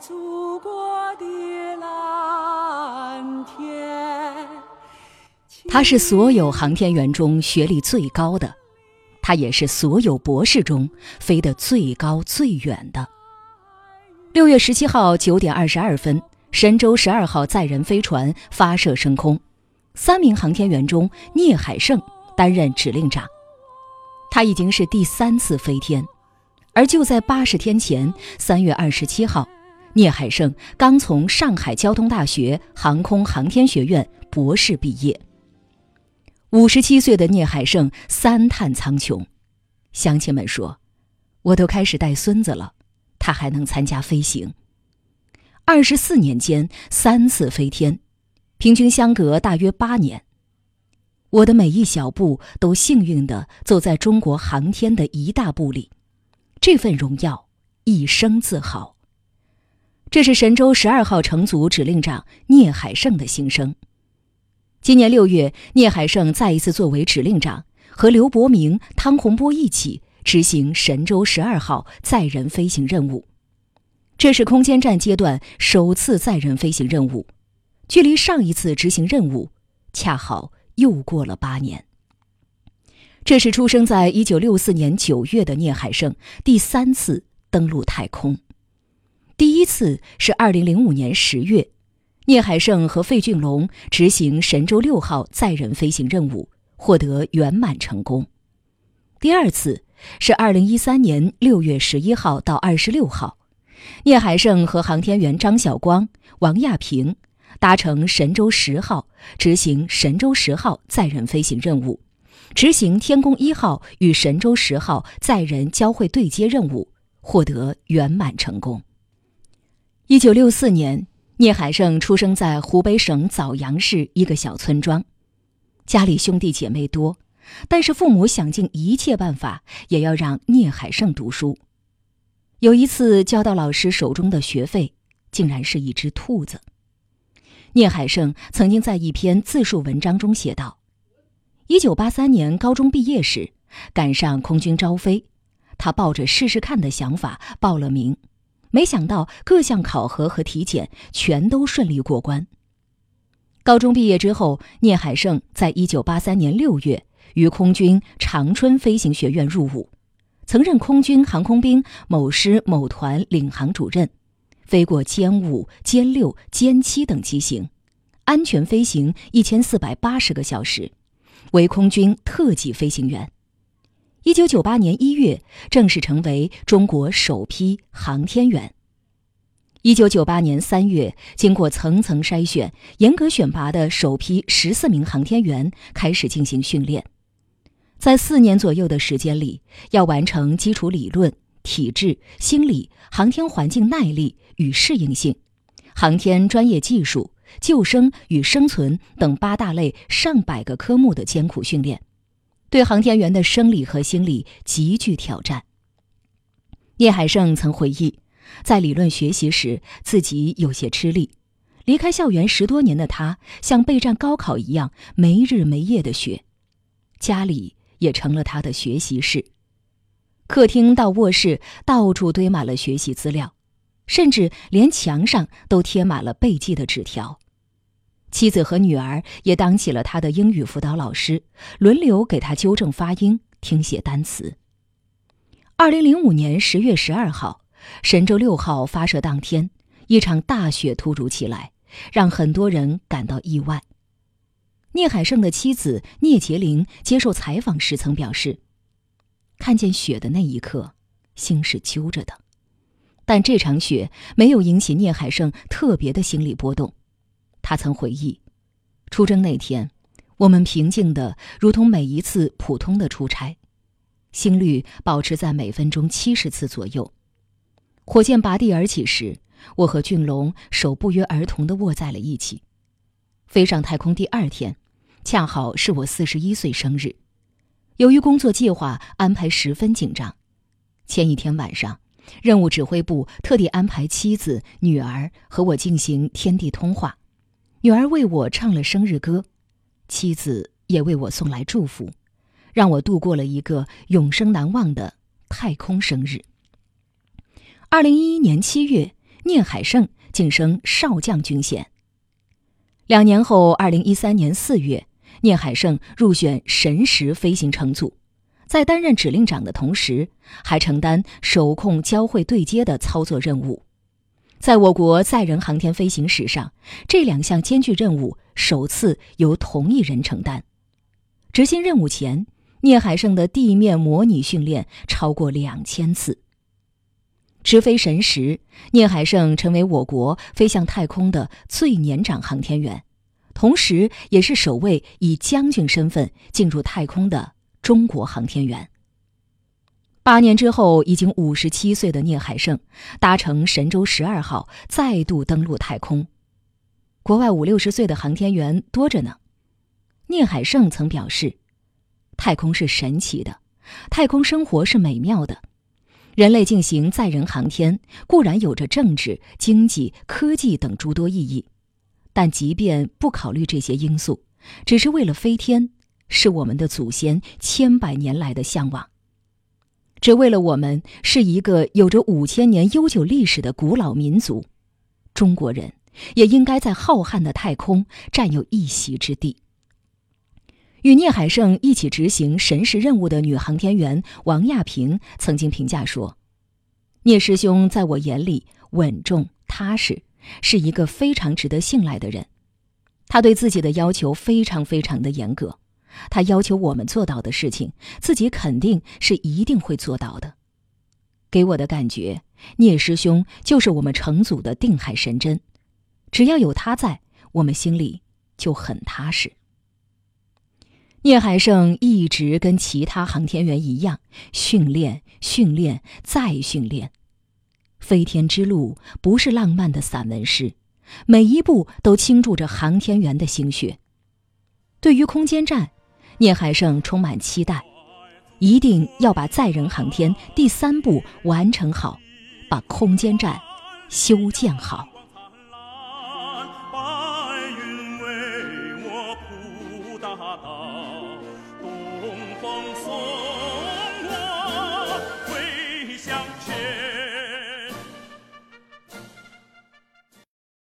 祖国的蓝天。他是所有航天员中学历最高的，他也是所有博士中飞得最高最远的。六月十七号九点二十二分，神舟十二号载人飞船发射升空，三名航天员中，聂海胜担任指令长。他已经是第三次飞天，而就在八十天前，三月二十七号，聂海胜刚从上海交通大学航空航天学院博士毕业。五十七岁的聂海胜三叹苍穹，乡亲们说：“我都开始带孙子了，他还能参加飞行。”二十四年间三次飞天，平均相隔大约八年。我的每一小步都幸运地走在中国航天的一大步里，这份荣耀一生自豪。这是神舟十二号乘组指令长聂海胜的心声。今年六月，聂海胜再一次作为指令长，和刘伯明、汤洪波一起执行神舟十二号载人飞行任务。这是空间站阶段首次载人飞行任务，距离上一次执行任务恰好又过了八年。这是出生在一九六四年九月的聂海胜第三次登陆太空，第一次是二零零五年十月。聂海胜和费俊龙执行神舟六号载人飞行任务，获得圆满成功。第二次是二零一三年六月十一号到二十六号，聂海胜和航天员张晓光、王亚平搭乘神舟十号执行神舟十号载人飞行任务，执行天宫一号与神舟十号载人交会对接任务，获得圆满成功。一九六四年。聂海胜出生在湖北省枣阳市一个小村庄，家里兄弟姐妹多，但是父母想尽一切办法也要让聂海胜读书。有一次，交到老师手中的学费竟然是一只兔子。聂海胜曾经在一篇自述文章中写道：“一九八三年高中毕业时，赶上空军招飞，他抱着试试看的想法报了名。”没想到各项考核和体检全都顺利过关。高中毕业之后，聂海胜在一九八三年六月于空军长春飞行学院入伍，曾任空军航空兵某师某团领航主任，飞过歼五、歼六、歼七等机型，安全飞行一千四百八十个小时，为空军特级飞行员。一九九八年一月，正式成为中国首批航天员。一九九八年三月，经过层层筛选、严格选拔的首批十四名航天员开始进行训练。在四年左右的时间里，要完成基础理论、体质、心理、航天环境耐力与适应性、航天专业技术、救生与生存等八大类上百个科目的艰苦训练。对航天员的生理和心理极具挑战。聂海胜曾回忆，在理论学习时自己有些吃力，离开校园十多年的他像备战高考一样没日没夜的学，家里也成了他的学习室，客厅到卧室到处堆满了学习资料，甚至连墙上都贴满了背记的纸条。妻子和女儿也当起了他的英语辅导老师，轮流给他纠正发音、听写单词。二零零五年十月十二号，神舟六号发射当天，一场大雪突如其来，让很多人感到意外。聂海胜的妻子聂洁玲接受采访时曾表示：“看见雪的那一刻，心是揪着的，但这场雪没有引起聂海胜特别的心理波动。”他曾回忆，出征那天，我们平静的如同每一次普通的出差，心率保持在每分钟七十次左右。火箭拔地而起时，我和俊龙手不约而同的握在了一起。飞上太空第二天，恰好是我四十一岁生日。由于工作计划安排十分紧张，前一天晚上，任务指挥部特地安排妻子、女儿和我进行天地通话。女儿为我唱了生日歌，妻子也为我送来祝福，让我度过了一个永生难忘的太空生日。二零一一年七月，聂海胜晋升少将军衔。两年后，二零一三年四月，聂海胜入选神十飞行乘组，在担任指令长的同时，还承担手控交会对接的操作任务。在我国载人航天飞行史上，这两项艰巨任务首次由同一人承担。执行任务前，聂海胜的地面模拟训练超过两千次。直飞神十，聂海胜成为我国飞向太空的最年长航天员，同时也是首位以将军身份进入太空的中国航天员。八年之后，已经五十七岁的聂海胜搭乘神舟十二号再度登陆太空。国外五六十岁的航天员多着呢。聂海胜曾表示：“太空是神奇的，太空生活是美妙的。”人类进行载人航天固然有着政治、经济、科技等诸多意义，但即便不考虑这些因素，只是为了飞天，是我们的祖先千百年来的向往。只为了我们是一个有着五千年悠久历史的古老民族，中国人也应该在浩瀚的太空占有一席之地。与聂海胜一起执行神十任务的女航天员王亚平曾经评价说：“聂师兄在我眼里稳重踏实，是一个非常值得信赖的人。他对自己的要求非常非常的严格，他要求我们做到的事情，自己肯定是一定会做到的。给我的感觉，聂师兄就是我们成组的定海神针，只要有他在，我们心里就很踏实。”聂海胜一直跟其他航天员一样，训练、训练再训练。飞天之路不是浪漫的散文诗，每一步都倾注着航天员的心血。对于空间站，聂海胜充满期待，一定要把载人航天第三步完成好，把空间站修建好。